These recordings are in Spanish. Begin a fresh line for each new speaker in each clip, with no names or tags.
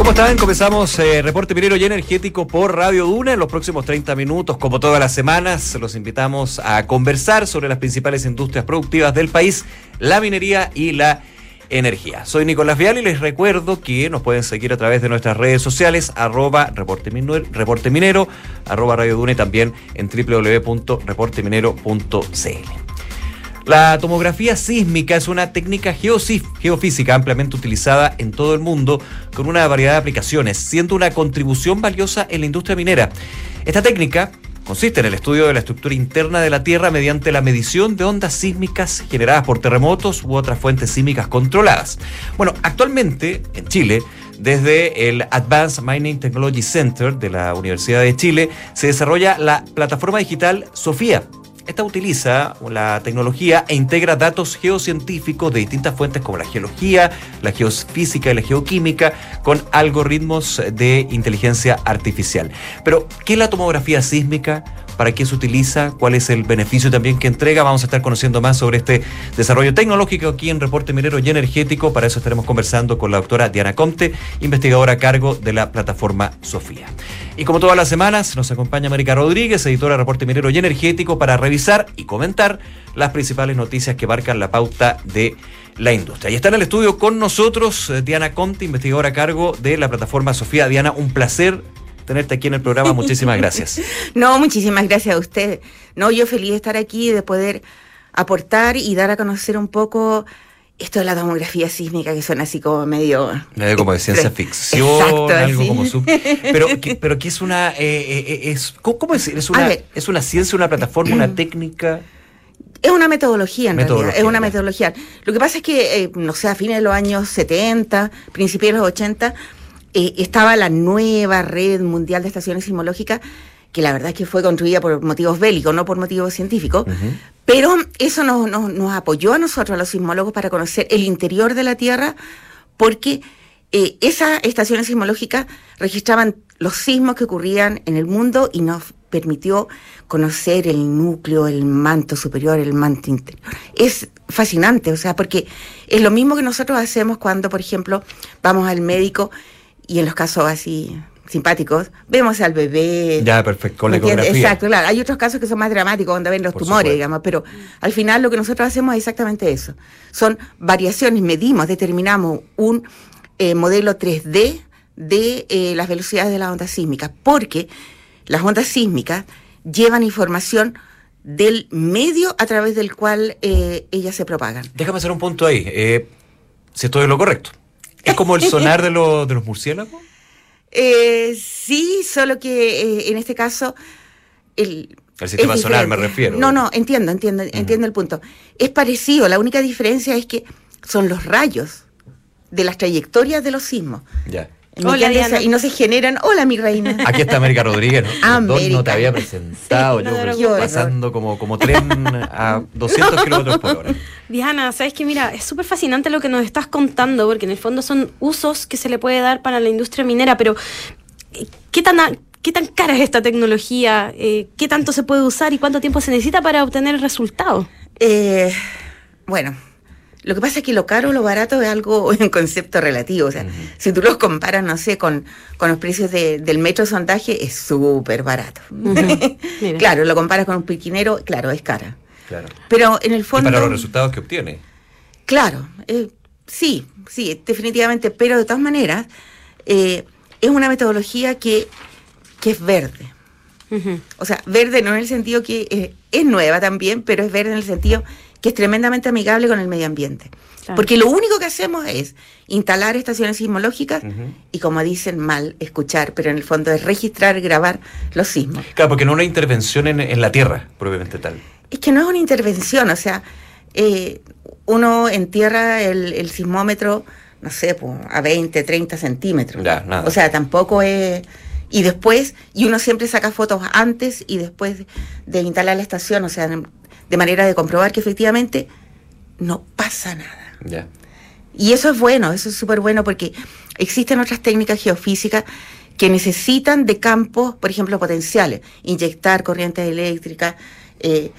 ¿Cómo están? Comenzamos eh, Reporte Minero y Energético por Radio Duna. En los próximos 30 minutos, como todas las semanas, los invitamos a conversar sobre las principales industrias productivas del país, la minería y la energía. Soy Nicolás Vial y les recuerdo que nos pueden seguir a través de nuestras redes sociales, arroba reporte minero, arroba Radio Duna y también en www.reporteminero.cl. La tomografía sísmica es una técnica geofísica ampliamente utilizada en todo el mundo con una variedad de aplicaciones, siendo una contribución valiosa en la industria minera. Esta técnica consiste en el estudio de la estructura interna de la Tierra mediante la medición de ondas sísmicas generadas por terremotos u otras fuentes sísmicas controladas. Bueno, actualmente en Chile, desde el Advanced Mining Technology Center de la Universidad de Chile, se desarrolla la plataforma digital Sofía esta utiliza la tecnología e integra datos geocientíficos de distintas fuentes como la geología, la geofísica y la geoquímica con algoritmos de inteligencia artificial. Pero, ¿qué es la tomografía sísmica? Para qué se utiliza, cuál es el beneficio también que entrega. Vamos a estar conociendo más sobre este desarrollo tecnológico aquí en Reporte Minero y Energético. Para eso estaremos conversando con la doctora Diana Comte, investigadora a cargo de la plataforma Sofía. Y como todas las semanas, nos acompaña América Rodríguez, editora de Reporte Minero y Energético, para revisar y comentar las principales noticias que marcan la pauta de la industria. Y está en el estudio con nosotros eh, Diana Comte, investigadora a cargo de la plataforma Sofía. Diana, un placer tenerte aquí en el programa. Muchísimas gracias.
no, muchísimas gracias a usted. No, yo feliz de estar aquí, de poder aportar y dar a conocer un poco esto de la tomografía sísmica que suena así como medio
medio como de ciencia ficción algo como sub pero pero que es una eh, eh, eh, es cómo es es una es una ciencia una plataforma una técnica
es una metodología en realidad, es una metodología. Lo que pasa es que, no sé, a fines de los años 70, principios de los 80, eh, estaba la nueva red mundial de estaciones sismológicas, que la verdad es que fue construida por motivos bélicos, no por motivos científicos, pero eso nos, nos, apoyó a nosotros, a los sismólogos, para conocer el interior de la Tierra, porque eh, esas estaciones sismológicas registraban los sismos que ocurrían en el mundo y nos permitió conocer el núcleo, el manto superior, el manto interior. Es fascinante, o sea, porque es lo mismo que nosotros hacemos cuando, por ejemplo, vamos al médico y en los casos así simpáticos, vemos al bebé.
Ya, perfecto, con la ecografía.
Exacto, claro. Hay otros casos que son más dramáticos, donde ven los tumores, digamos, pero al final lo que nosotros hacemos es exactamente eso. Son variaciones, medimos, determinamos un eh, modelo 3D de eh, las velocidades de las ondas sísmicas, porque las ondas sísmicas llevan información del medio a través del cual eh, ellas se propagan.
Déjame hacer un punto ahí, si estoy en lo correcto. ¿Es como el sonar de, de los murciélagos?
Eh, sí, solo que eh, en este caso
el, el sistema sonar me refiero.
No, no, entiendo, entiendo, entiendo el punto. Es parecido, la única diferencia es que son los rayos de las trayectorias de los sismos.
Ya.
Hola, y no se generan. Hola, mi reina.
Aquí está América Rodríguez. ¿no? no te había presentado. yo pasando como, como tren a 200 kilómetros por hora.
Diana, sabes que mira, es súper fascinante lo que nos estás contando, porque en el fondo son usos que se le puede dar para la industria minera, pero eh, ¿qué tan, qué tan cara es esta tecnología? Eh, ¿Qué tanto se puede usar y cuánto tiempo se necesita para obtener el resultado?
Eh, bueno, lo que pasa es que lo caro o lo barato es algo en concepto relativo. O sea, si tú los comparas, no sé, con, con los precios del metro de sondaje, es súper barato. claro, lo comparas con un piquinero, claro, es cara.
Claro.
Pero en el fondo.
Y para los resultados que obtiene.
Claro, eh, sí, sí, definitivamente. Pero de todas maneras, eh, es una metodología que, que es verde. O sea, verde no en el sentido que eh, es nueva también, pero es verde en el sentido que es tremendamente amigable con el medio ambiente. Porque lo único que hacemos es instalar estaciones sismológicas y, como dicen mal, escuchar, pero en el fondo es registrar, grabar los sismos.
Claro, porque no es una intervención en, la Tierra, probablemente tal.
Es que no es una intervención, o sea, eh, uno entierra el, el sismómetro, no sé, pues, a 20, 30 centímetros.
Ya, nada.
O sea, tampoco es... Y después, y uno siempre saca fotos antes y después de instalar la estación, o sea, de manera de comprobar que efectivamente no pasa nada. Y eso es bueno, eso es súper bueno porque existen otras técnicas geofísicas que necesitan de campos, por ejemplo, potenciales, inyectar corrientes eléctricas, eh,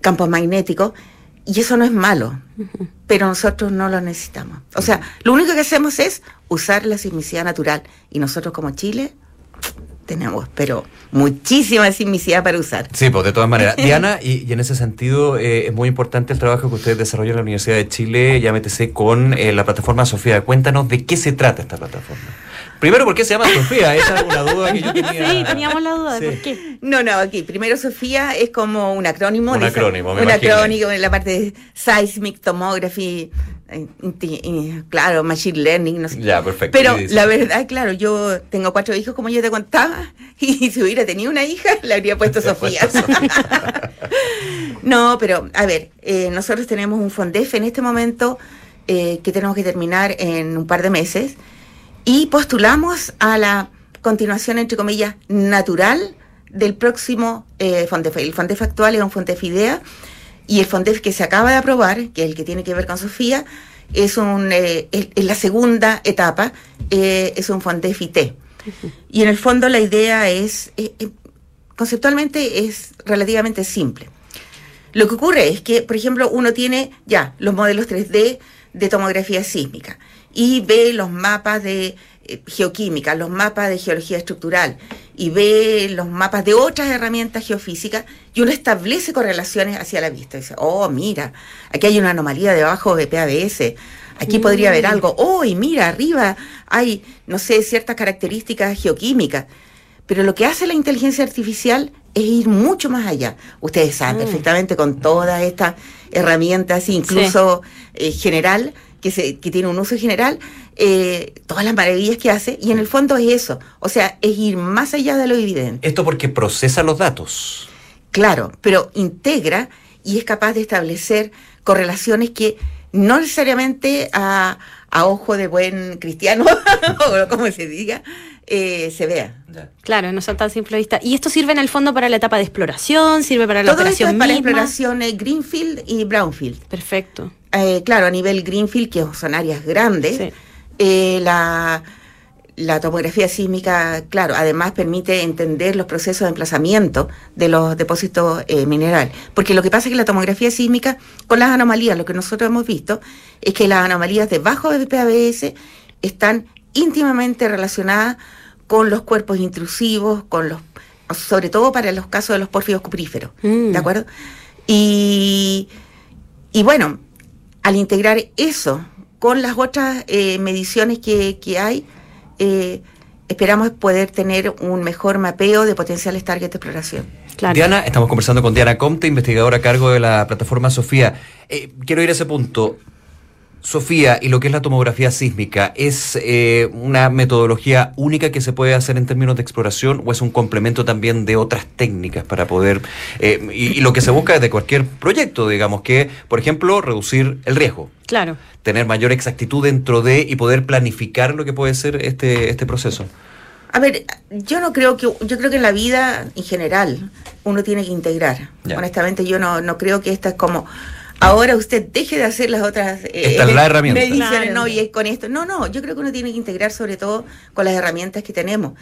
campos magnéticos, y eso no es malo, pero nosotros no lo necesitamos. O sea, lo único que hacemos es usar la sismicidad natural. Y nosotros como Chile tenemos, pero muchísima sismicidad para usar.
Sí, pues de todas maneras. Diana, y, en ese sentido eh, es muy importante el trabajo que ustedes desarrollan en la Universidad de Chile, MTC, con eh, la plataforma Sofía. Cuéntanos de qué se trata esta plataforma. Primero, ¿por qué se llama Sofía? Esa es una duda que yo tenía.
Sí, teníamos la duda de por qué.
No, no, aquí. Primero, Sofía es como un acrónimo.
Un acrónimo, me Un
acrónimo en la parte de Seismic Tomography, eh, claro, Machine Learning, no sé.
Ya, perfecto.
Pero la verdad, claro, yo tengo cuatro hijos, como yo te contaba, y si hubiera tenido una hija, le habría puesto Sofía. no, pero, a ver, eh, nosotros tenemos un FONDEF en este momento eh, que tenemos que terminar en un par de meses y postulamos a la continuación, entre comillas, natural del próximo eh, FONDEF. El FONDEF actual es un FONDEF IDEA y el FONDEF que se acaba de aprobar, que es el que tiene que ver con Sofía, es, un, eh, la segunda etapa, eh, es un FONDEF IT. Y en el fondo la idea es, eh, conceptualmente es relativamente simple. Lo que ocurre es que, por ejemplo, uno tiene ya los modelos 3D de tomografía sísmica y ve los mapas de eh, geoquímica, los mapas de geología estructural y ve los mapas de otras herramientas geofísicas y uno establece correlaciones hacia la vista. dice, oh, mira, aquí hay una anomalía debajo de PABS, aquí podría haber mm. algo, oh, y mira, arriba hay, no sé, ciertas características geoquímicas. Pero lo que hace la inteligencia artificial es ir mucho más allá. Ustedes saben mm. perfectamente con todas estas herramientas, incluso eh, general, que, se, que tiene un uso general, eh, todas las maravillas que hace, y en el fondo es eso, o sea, es ir más allá de lo evidente.
Esto porque procesa los datos.
Claro, pero integra y es capaz de establecer correlaciones que no necesariamente a, a ojo de buen cristiano, o como se diga, eh, se vea.
Claro, no son tan simplistas. ¿Y esto sirve en el fondo para la etapa de exploración? ¿Sirve para la Todo operación esto es para
exploración Greenfield y Brownfield.
Perfecto.
Eh, claro, a nivel Greenfield, que son áreas grandes, eh, la, tomografía sísmica, claro, además permite entender los procesos de emplazamiento de los depósitos minerales. Porque lo que pasa es que la tomografía sísmica, con las anomalías, lo que nosotros hemos visto, es que las anomalías debajo de PABS están íntimamente relacionada con los cuerpos intrusivos, con los, sobre todo para los casos de los pórfidos cupríferos, mm. ¿de acuerdo? Y, y, bueno, al integrar eso con las otras eh, mediciones que, hay, eh, esperamos poder tener un mejor mapeo de potenciales targets de exploración.
Diana, estamos conversando con Diana Comte, investigadora a cargo de la plataforma Sofía. Eh, quiero ir a ese punto. Sofía, y lo que es la tomografía sísmica, ¿es eh, una metodología única que se puede hacer en términos de exploración o es un complemento también de otras técnicas para poder, eh, y, lo que se busca de cualquier proyecto, digamos, que, por ejemplo, reducir el riesgo?
Claro.
Tener mayor exactitud dentro de y poder planificar lo que puede ser este, este proceso.
A ver, yo no creo que, yo creo que en la vida en general uno tiene que integrar. Honestamente, yo no, no creo que esta es como ahora usted deje de hacer las otras
eh, mediciones,
no, y es con esto. No, no, yo creo que uno tiene que integrar sobre todo con las herramientas que tenemos.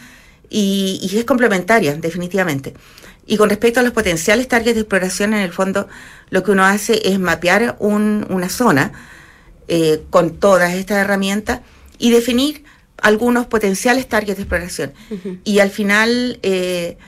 Y, es complementaria, definitivamente. Y con respecto a los potenciales targets de exploración, en el fondo lo que uno hace es mapear una zona eh, con todas estas herramientas y definir algunos potenciales targets de exploración. Y al final, eh,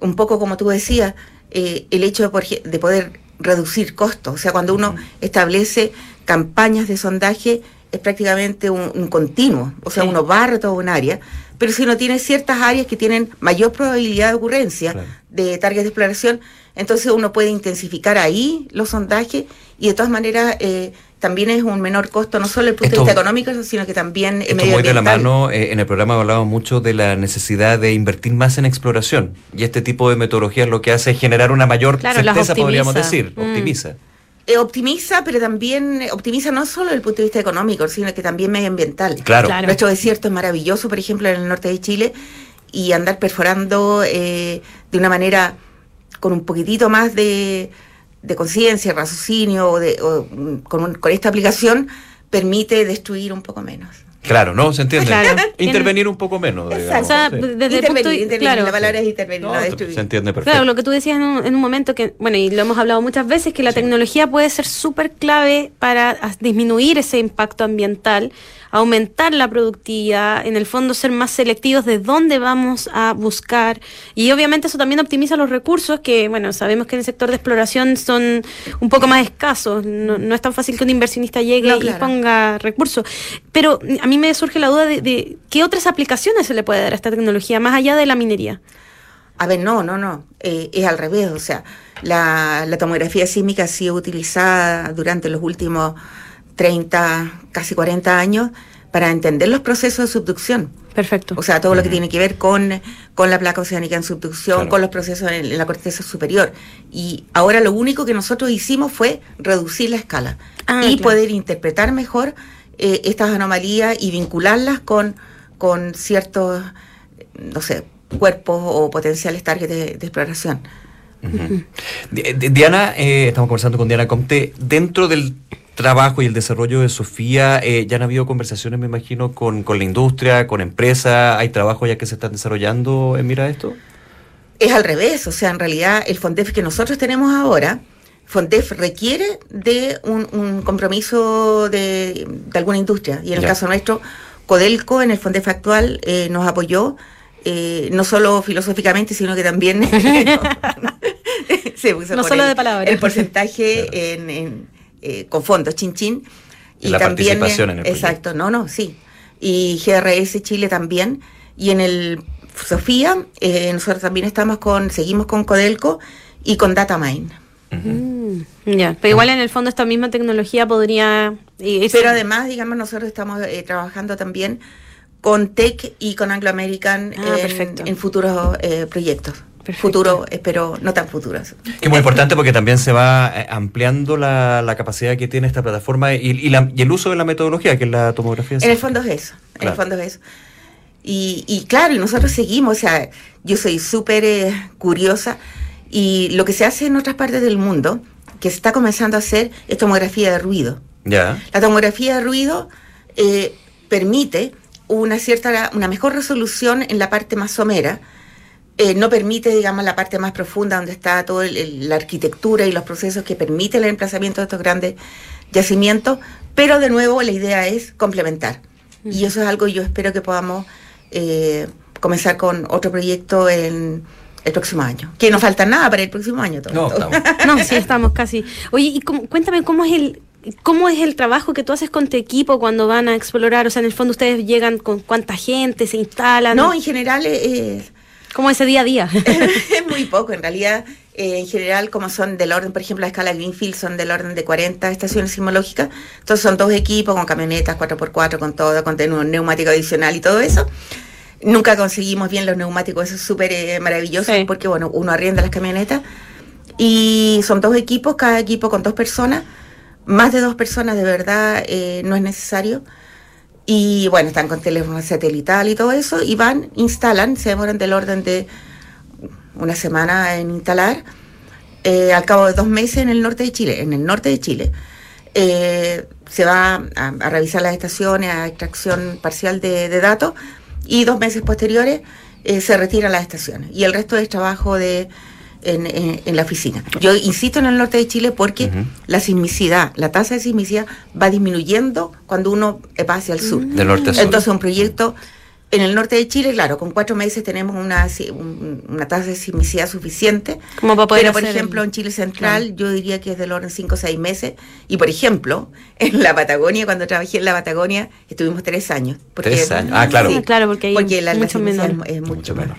un poco como tú decías, el hecho de, de poder reducir costos. O sea, cuando uno establece campañas de sondaje es prácticamente un, continuo. O sea, uno barra toda un área, pero si uno tiene ciertas áreas que tienen mayor probabilidad de ocurrencia de targets de exploración, entonces uno puede intensificar ahí los sondajes y de todas maneras eh, también es un menor costo, no solo desde el punto de vista económico, sino que también
esto muy de la mano, eh, en el programa hablamos mucho de la necesidad de invertir más en exploración. Y este tipo de metodologías lo que hace es generar una mayor certeza, podríamos decir, mm. optimiza.
Eh, optimiza, pero también optimiza no solo desde el punto de vista económico, sino que también medioambiental.
Claro.
Nuestro desierto es maravilloso, por ejemplo, en el norte de Chile, y andar perforando eh, de una manera con un poquitito más de de conciencia, raciocinio, o de, con, con esta aplicación, permite destruir un poco menos.
Claro, ¿no? Se entiende. Intervenir un poco menos.
Exacto. O sea, desde el punto, claro. La palabra es intervenir, no,
Se entiende perfecto.
Claro, lo que tú decías en un, en un, momento que, bueno, y lo hemos hablado muchas veces, que la tecnología puede ser súper clave para disminuir ese impacto ambiental aumentar la productividad, en el fondo ser más selectivos de dónde vamos a buscar y obviamente eso también optimiza los recursos que, bueno, sabemos que en el sector de exploración son un poco más escasos, no, es tan fácil que un inversionista llegue y ponga recursos. Pero a mí me surge la duda de, qué otras aplicaciones se le puede dar a esta tecnología más allá de la minería.
A ver, no, no, no, eh, es al revés, o sea, la, la tomografía sísmica ha sido utilizada durante los últimos 30, casi 40 años para entender los procesos de subducción.
Perfecto.
O sea, todo lo que tiene que ver con, con la placa oceánica en subducción, con los procesos en, la corteza superior. Y ahora lo único que nosotros hicimos fue reducir la escala ah, y poder interpretar mejor eh, estas anomalías y vincularlas con, con ciertos, no sé, cuerpos o potenciales targets de, exploración.
Diana, eh, estamos conversando con Diana Comte, dentro del trabajo y el desarrollo de Sofía, eh, ya han habido conversaciones, me imagino, con, con la industria, con empresas, ¿hay trabajo ya que se están desarrollando en mira esto?
Es al revés, o sea, en realidad el FONDEF que nosotros tenemos ahora, FONDEF requiere de un, compromiso de, alguna industria, y en el caso nuestro, Codelco en el FONDEF actual eh, nos apoyó, eh, no solo filosóficamente, sino que también...
no solo de palabras.
El porcentaje en eh, con fondos, chin chin.
Y, la también, participación en el
Exacto, no, no, sí. Y GRS Chile también. Y en el Sofía, eh, nosotros también estamos con, seguimos con Codelco y con Datamine.
Mm, ya, pero igual en el fondo esta misma tecnología podría...
pero además, digamos, nosotros estamos eh, trabajando también con Tech y con Anglo American ah, en, futuros proyectos futuro, espero no tan futuros.
Que es muy importante porque también se va eh, ampliando la, capacidad que tiene esta plataforma y, el uso de la metodología, que es la tomografía.
En el fondo es eso, en el fondo es eso. Y, claro, y nosotros seguimos, o sea, yo soy súper eh, curiosa y lo que se hace en otras partes del mundo, que se está comenzando a hacer, es tomografía de ruido.
Ya.
La tomografía de ruido eh, permite una cierta, una mejor resolución en la parte más somera, eh, no permite, digamos, la parte más profunda donde está toda la arquitectura y los procesos que permiten el emplazamiento de estos grandes yacimientos, pero de nuevo la idea es complementar. Y eso es algo yo espero que podamos eh, comenzar con otro proyecto en el próximo año. Que no falta nada para el próximo año. Todo,
no, no, sí, estamos casi. Oye, y cuéntame cómo es el ¿Cómo es el trabajo que tú haces con tu equipo cuando van a explorar? O sea, en el fondo ustedes llegan con cuánta gente, se instalan.
No, en general es,
como ese día a día.
es muy poco, en realidad, eh, en general, como son del orden, por ejemplo, la escala Greenfield son del orden de 40 estaciones sismológicas, entonces son dos equipos con camionetas 4x4, con todo, con un neumático adicional y todo eso. Nunca conseguimos bien los neumáticos, eso es súper eh, maravilloso, porque bueno, uno arrienda las camionetas y son dos equipos, cada equipo con dos personas, más de dos personas de verdad eh, no es necesario y bueno, están con teléfono satelital y todo eso, y van, instalan, se demoran del orden de una semana en instalar, eh, al cabo de dos meses en el norte de Chile, en el norte de Chile. Eh, se va a, revisar las estaciones, a extracción parcial de, datos, y dos meses posteriores eh, se retiran las estaciones. Y el resto es trabajo de en, la oficina. Yo insisto en el norte de Chile porque la sismicidad, la tasa de sismicidad va disminuyendo cuando uno va hacia el sur.
Del norte a
sur. Entonces un proyecto en el norte de Chile, claro, con cuatro meses tenemos una, una tasa de sismicidad suficiente.
Como para poder
pero, por ejemplo, en Chile Central, yo diría que es del orden cinco o seis meses. Y, por ejemplo, en la Patagonia, cuando trabajé en la Patagonia, estuvimos tres años.
tres años. Ah, claro.
claro, porque,
porque la, mucho Es, mucho, menor.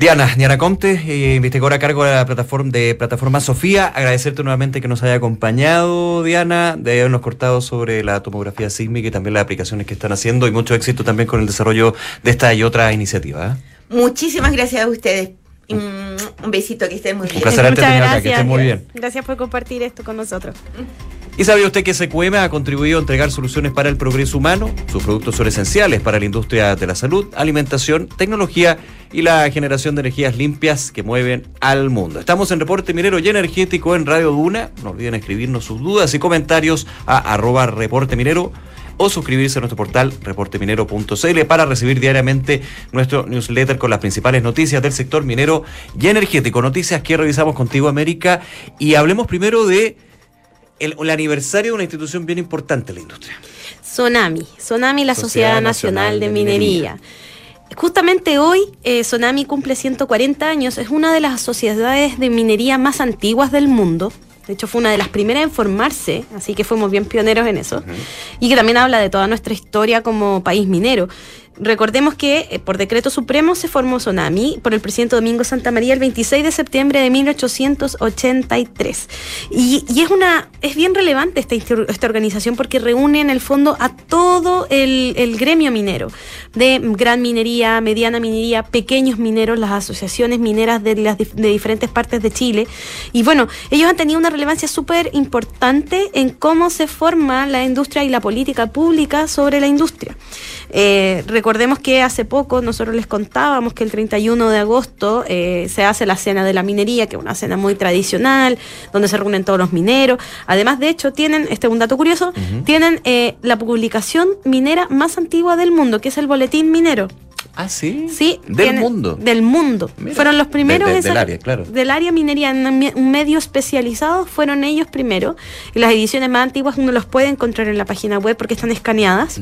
Diana, Diana Conte, eh, investigadora a cargo de la plataforma de plataforma Sofía, agradecerte nuevamente que nos haya acompañado, Diana, de habernos cortado sobre la tomografía sísmica y también las aplicaciones que están haciendo y mucho éxito también con el desarrollo de esta y otra iniciativa.
¿eh? Muchísimas gracias a ustedes. Un besito, que estén muy bien. Un
placer haberte que estén muy bien.
Gracias por compartir esto con nosotros.
¿Y sabía usted que SQM ha contribuido a entregar soluciones para el progreso humano? Sus productos son esenciales para la industria de la salud, alimentación, tecnología y la generación de energías limpias que mueven al mundo. Estamos en Reporte Minero y Energético en Radio Duna. No olviden escribirnos sus dudas y comentarios a arroba Reporte Minero o suscribirse a nuestro portal reporteminero.cl para recibir diariamente nuestro newsletter con las principales noticias del sector minero y energético. Noticias que revisamos contigo, América. Y hablemos primero de el, aniversario de una institución bien importante en la industria.
Sonami. Sonami, la Sociedad, Nacional, de, Minería. Justamente hoy eh, Sonami cumple 140 años, es una de las sociedades de minería más antiguas del mundo. De hecho, fue una de las primeras en formarse, así que fuimos bien pioneros en eso. Y que también habla de toda nuestra historia como país minero. Recordemos que eh, por decreto supremo se formó Sonami por el presidente Domingo Santa María el 26 de septiembre de 1883. Y, y es una es bien relevante esta, esta, organización porque reúne en el fondo a todo el, gremio minero, de gran minería, mediana minería, pequeños mineros, las asociaciones mineras de, las, de diferentes partes de Chile. Y bueno, ellos han tenido una relevancia súper importante en cómo se forma la industria y la política pública sobre la industria. Eh, que hace poco nosotros les contábamos que el 31 de agosto eh, se hace la cena de la minería, que es una cena muy tradicional, donde se reúnen todos los mineros. Además, de hecho, tienen, este es un dato curioso, tienen eh, la publicación minera más antigua del mundo, que es el Boletín Minero.
Ah, sí.
Sí.
Del mundo.
Del mundo. fueron los primeros.
del área, claro.
Del área minería, en un medio especializado, fueron ellos primero. Y las ediciones más antiguas uno los puede encontrar en la página web porque están escaneadas.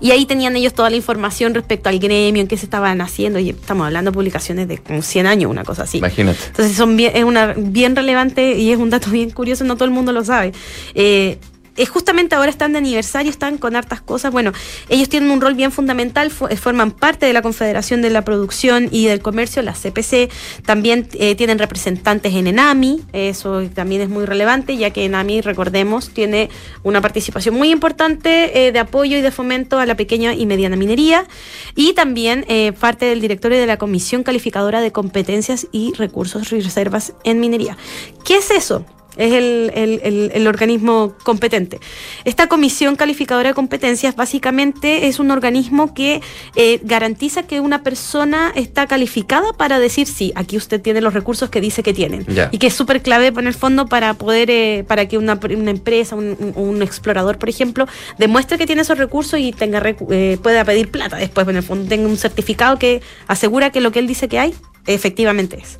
Y ahí tenían ellos toda la información respecto al gremio, en qué se estaban haciendo, y estamos hablando de publicaciones de como 100 años, una cosa así.
Imagínate.
Entonces son bien, es una bien relevante y es un dato bien curioso, no todo el mundo lo sabe. Eh, eh, justamente ahora están de aniversario, están con hartas cosas. Bueno, ellos tienen un rol bien fundamental, eh, forman parte de la Confederación de la Producción y del Comercio, la CPC. También eh, tienen representantes en ENAMI, eso también es muy relevante, ya que ENAMI, recordemos, tiene una participación muy importante de apoyo y de fomento a la pequeña y mediana minería. Y también parte del directorio de la Comisión Calificadora de Competencias y Recursos y Reservas en Minería. ¿Qué es eso? Es el, organismo competente. Esta comisión calificadora de competencias básicamente es un organismo que eh, garantiza que una persona está calificada para decir sí, aquí usted tiene los recursos que dice que tienen. Y que es súper clave en el fondo para poder, eh, para que una, empresa, un, explorador, por ejemplo, demuestre que tiene esos recursos y tenga eh, pueda pedir plata después, en el fondo tenga un certificado que asegura que lo que él dice que hay, efectivamente es.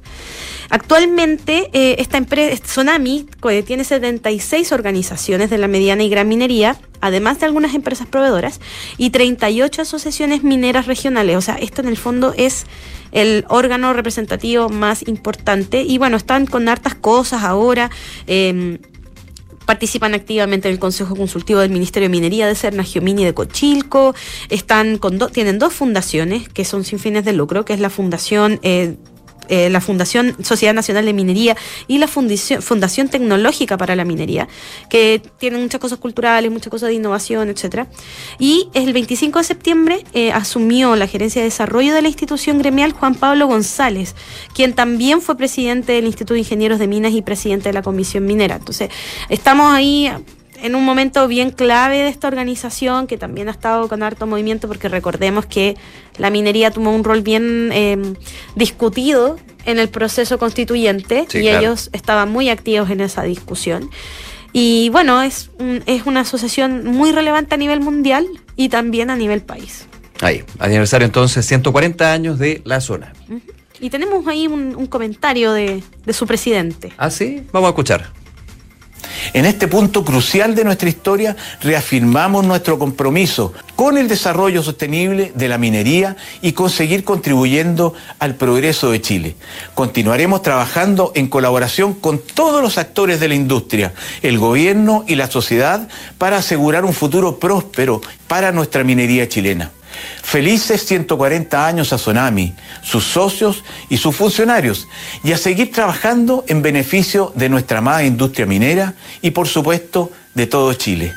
Actualmente, eh, esta empresa, Sonami, tiene 76 organizaciones de la mediana y gran minería, además de algunas empresas proveedoras, y 38 asociaciones mineras regionales. O sea, esto en el fondo es el órgano representativo más importante. Y bueno, están con hartas cosas ahora. Em, participan activamente en el Consejo Consultivo del Ministerio de Minería de Serna Giomini de Cochilco, están con tienen dos fundaciones que son sin fines de lucro, que es la Fundación eh, eh, la Fundación Sociedad Nacional de Minería y la Fundación, Fundación Tecnológica para la Minería, que tienen muchas cosas culturales, muchas cosas de innovación, etcétera. Y el 25 de septiembre eh, asumió la gerencia de desarrollo de la institución gremial Juan Pablo González, quien también fue presidente del Instituto de Ingenieros de Minas y presidente de la Comisión Minera. Entonces, estamos ahí en un momento bien clave de esta organización que también ha estado con harto movimiento porque recordemos que la minería tomó un rol bien em, discutido en el proceso constituyente y ellos estaban muy activos en esa discusión. Y bueno, es, es una asociación muy relevante a nivel mundial y también a nivel país.
Ahí, aniversario entonces, 140 años de la zona.
Y tenemos ahí un, un comentario de, de su presidente.
Ah, sí, vamos a escuchar.
En este punto crucial de nuestra historia reafirmamos nuestro compromiso con el desarrollo sostenible de la minería y con seguir contribuyendo al progreso de Chile. Continuaremos trabajando en colaboración con todos los actores de la industria, el gobierno y la sociedad para asegurar un futuro próspero para nuestra minería chilena. Felices 140 años a Sonami, sus socios y sus funcionarios, y a seguir trabajando en beneficio de nuestra amada industria minera y, por supuesto, de todo Chile.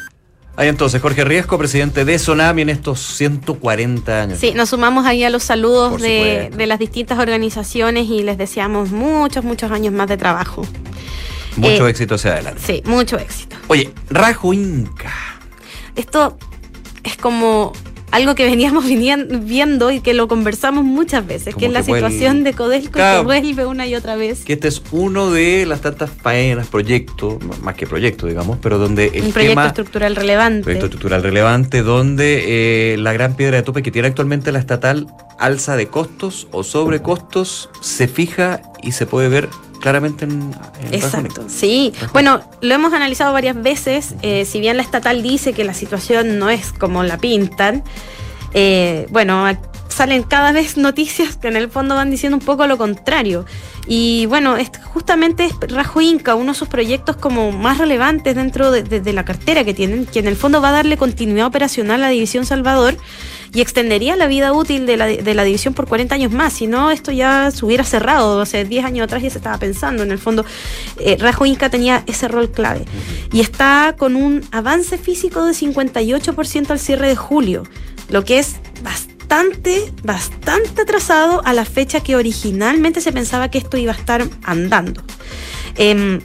Ahí entonces, Jorge Riesco, presidente de Sonami en estos 140 años.
Sí, nos sumamos ahí a los saludos de, las distintas organizaciones y les deseamos muchos, muchos años más de trabajo.
Mucho eh, éxito hacia adelante.
Sí, mucho éxito.
Oye, Rajo Inca.
Esto es como algo que veníamos viendo y que lo conversamos muchas veces, que es la situación de Codelco que vuelve una y otra vez.
Que este es uno de las tantas faenas, proyectos, más que proyectos, digamos, pero donde
el Un proyecto estructural relevante.
Proyecto estructural relevante, donde eh, la gran piedra de tope que tiene actualmente la estatal, alza de costos o sobrecostos, se fija y se puede ver claramente en,
Exacto, sí. Bueno, lo hemos analizado varias veces. Eh, si bien la estatal dice que la situación no es como la pintan, eh, bueno, salen cada vez noticias que en el fondo van diciendo un poco lo contrario. Y bueno, es, justamente Rajo Inca, uno de sus proyectos como más relevantes dentro de, la cartera que tienen, que en el fondo va a darle continuidad operacional a la División Salvador y extendería la vida útil de la, de la división por 40 años más. Si no, esto ya se hubiera cerrado. O sea, 10 años atrás ya se estaba pensando. En el fondo, eh, Rajo Inca tenía ese rol clave. Y está con un avance físico de 58% al cierre de julio, lo que es bastante bastante, bastante atrasado a la fecha que originalmente se pensaba que esto iba a estar andando. Em,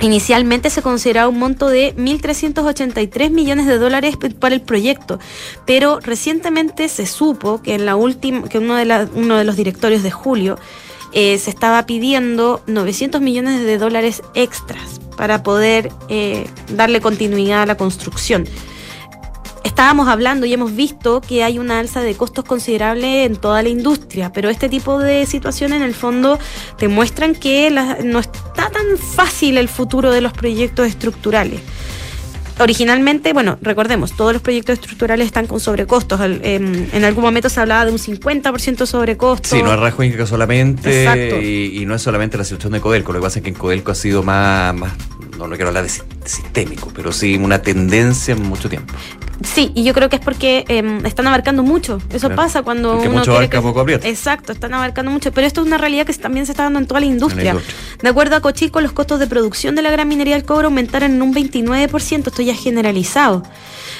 inicialmente se consideraba un monto de 1.383 millones de dólares para el proyecto, pero recientemente se supo que en la última, que uno de, uno de los directorios de julio eh, se estaba pidiendo 900 millones de dólares extras para poder eh, darle continuidad a la construcción estábamos hablando y hemos visto que hay una alza de costos considerable en toda la industria, pero este tipo de situaciones en el fondo te muestran que no está tan fácil el futuro de los proyectos estructurales originalmente, bueno, recordemos, todos los proyectos estructurales están con sobrecostos. Em, en, algún momento se hablaba de un 50% sobrecosto.
Sí, no es Rajo solamente y, y, no es solamente la situación de Codelco. Lo que pasa es que en Codelco ha sido más, más no, no quiero hablar de sistémico, pero sí una tendencia en mucho tiempo.
Sí, y yo creo que es porque em, están abarcando mucho. Eso pasa cuando
porque mucho abarca, poco aprieta.
Exacto, están abarcando mucho. Pero esto es una realidad que también se está dando en toda la industria. De acuerdo a Cochico, los costos de producción de la gran minería del cobre aumentaron en un 29%. Esto ya es generalizado.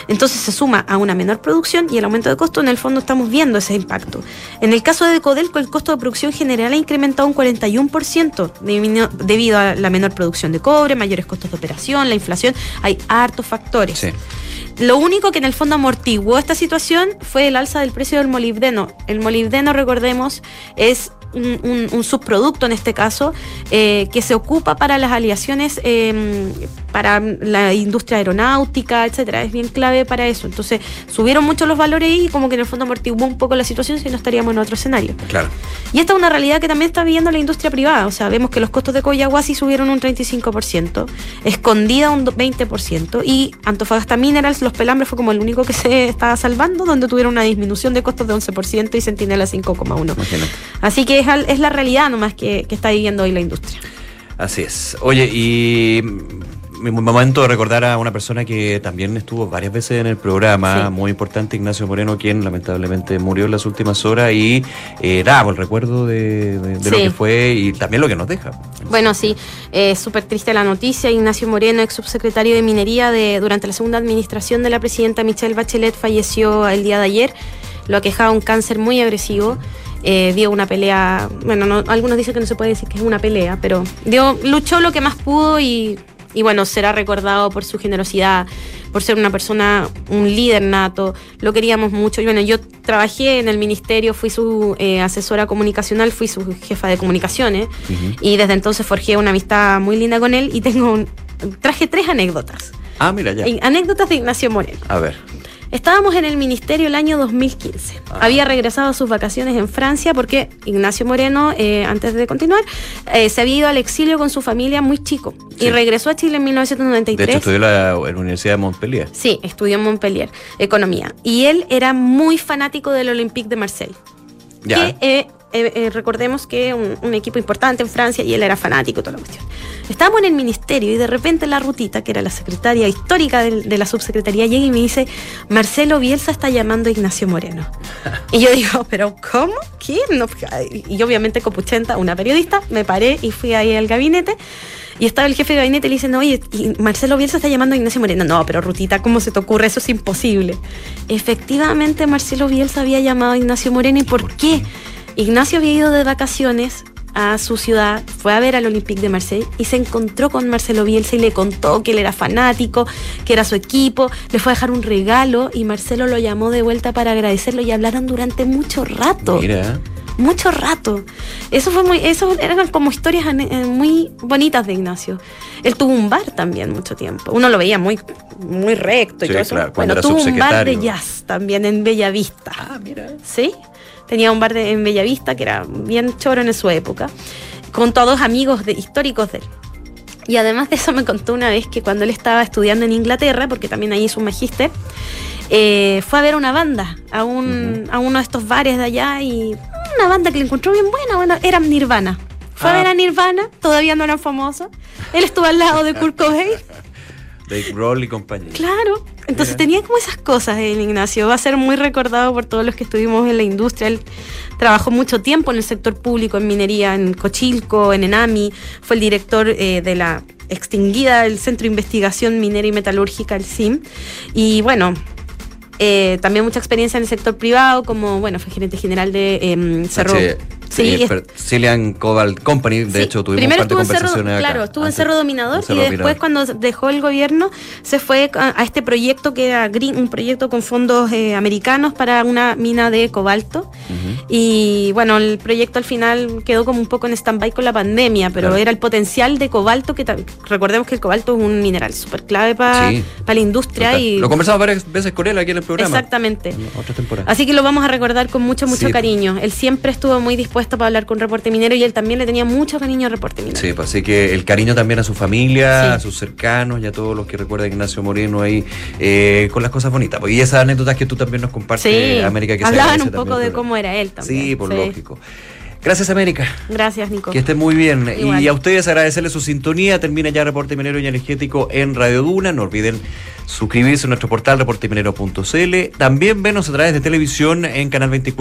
Entonces se suma a una menor producción y el aumento de costo, en el fondo estamos viendo ese impacto. En el caso de Codelco, el costo de producción general ha incrementado un 41% debido a la menor producción de cobre, mayores costos de operación, la inflación. Hay hartos factores. Sí. Lo único que en el fondo amortiguó esta situación fue el alza del precio del molibdeno. El molibdeno, recordemos, es un, subproducto en este caso, eh, que se ocupa para las aleaciones em, para la industria aeronáutica, etcétera. Es bien clave para eso. Entonces, subieron mucho los valores y como que en el fondo amortiguó un poco la situación si no estaríamos en otro escenario.
Claro.
Y esta es una realidad que también está viviendo la industria privada. O sea, vemos que los costos de Coyahuasi subieron un 35%, Escondida un 20%, y Antofagasta Minerals, los pelambres fue como el único que se estaba salvando, donde tuvieron una disminución de costos de 11% y Centinela 5,1%. Así que es, la realidad nomás que, que está viviendo hoy la industria.
Así es. Oye, y mi momento de recordar a una persona que también estuvo varias veces en el programa, muy importante, Ignacio Moreno, quien lamentablemente murió en las últimas horas y eh, damos el recuerdo de, lo que fue y también lo que nos deja.
Bueno, sí, es súper triste la noticia. Ignacio Moreno, ex subsecretario de Minería de, durante la segunda administración de la presidenta Michelle Bachelet, falleció el día de ayer. Lo aquejaba un cáncer muy agresivo. Eh, dio una pelea, bueno, algunos dicen que no se puede decir que es una pelea, pero dio, luchó lo que más pudo y y bueno, será recordado por su generosidad, por ser una persona, un líder nato, lo queríamos mucho. Y bueno, yo trabajé en el ministerio, fui su eh, asesora comunicacional, fui su jefa de comunicaciones y desde entonces forjé una amistad muy linda con él y tengo un, traje tres anécdotas.
Ah, mira ya.
Anécdotas de Ignacio Moreno.
A ver.
Estábamos en el ministerio el año 2015. Ah. Había regresado a sus vacaciones en Francia porque Ignacio Moreno, eh, antes de continuar, eh, se había ido al exilio con su familia muy chico y regresó a Chile en 1993. De
hecho, estudió en la, Universidad de Montpellier.
Sí, estudió en Montpellier, economía. Y él era muy fanático del Olympique de Marseille. Ya. Que, eh, eh, recordemos que un, un, equipo importante en Francia y él era fanático, toda la cuestión. Estábamos en el ministerio y de repente la rutita, que era la secretaria histórica de, la subsecretaría, llega y me dice, Marcelo Bielsa está llamando a Ignacio Moreno. y yo digo, pero ¿cómo? ¿Quién? y obviamente Copuchenta, una periodista, me paré y fui ahí al gabinete. Y estaba el jefe de gabinete y le dice, oye, Marcelo Bielsa está llamando a Ignacio Moreno. No, pero Rutita, ¿cómo se te ocurre? Eso es imposible. Efectivamente, Marcelo Bielsa había llamado a Ignacio Moreno. ¿Y por qué? Ignacio había ido de vacaciones a su ciudad, fue a ver al Olympique de Marseille y se encontró con Marcelo Bielsa y le contó que él era fanático, que era su equipo, le fue a dejar un regalo y Marcelo lo llamó de vuelta para agradecerlo y hablaron durante mucho rato.
Mira
mucho rato. Eso fue muy, eso eran como historias eh, muy bonitas de Ignacio. Él tuvo un bar también mucho tiempo. Uno lo veía muy, muy recto y todo eso. bueno, tuvo un bar de jazz también en Bellavista.
Ah, mira.
Sí. Tenía un bar de, en Bellavista que era bien choro en su época, con todos amigos de, históricos de él. Y además de eso me contó una vez que cuando él estaba estudiando en Inglaterra, porque también ahí hizo un magíster, eh, fue a ver una banda a, un, a uno de estos bares de allá y una banda que le encontró bien buena, bueno, era Nirvana. Fue a ver a ah. Nirvana, todavía no eran famosos. Él estuvo al lado de Kurt Cobain.
Dave Grohl y compañía.
Claro, entonces tenía como esas cosas el Ignacio. Va a ser muy recordado por todos los que estuvimos en la industria. Él trabajó mucho tiempo en el sector público, en minería, en Cochilco, en Enami. Fue el director eh, de la extinguida el Centro de Investigación Minera y Metalúrgica, el CIM. Y bueno, eh, también mucha experiencia en el sector privado, como, bueno, fue gerente general de em, Cerro.
Sí, Cillian Cobalt Company, de hecho tuvimos
Primero parte estuvo en Cerro, Claro, estuvo en Cerro Dominador y después cuando dejó el gobierno se fue a, este proyecto que era Green, un proyecto con fondos eh, americanos para una mina de cobalto. Y bueno, el proyecto al final quedó como un poco en stand-by con la pandemia, pero era el potencial de cobalto, que recordemos que el cobalto es un mineral súper clave para la industria. y
Lo conversamos varias veces con él aquí en el programa.
Exactamente. Así que lo vamos a recordar con mucho, mucho cariño. Él siempre estuvo muy dispuesto para hablar con Reporte Minero y él también le tenía mucho cariño a Reporte Minero.
Sí, pues así que el cariño también a su familia, a sus cercanos y a todos los que recuerdan a Ignacio Moreno ahí eh, con las cosas bonitas. Pues, y esas anécdotas que tú también nos compartes, América, que
Hablaban un poco de cómo era él también.
Sí, por lógico. Gracias, América.
Gracias, Nico.
Que esté muy bien. Y a ustedes agradecerles su sintonía. Termina ya Reporte Minero y Energético en Radio Duna. No olviden suscribirse a nuestro portal reporteminero.cl. También venos a través de televisión en Canal 24.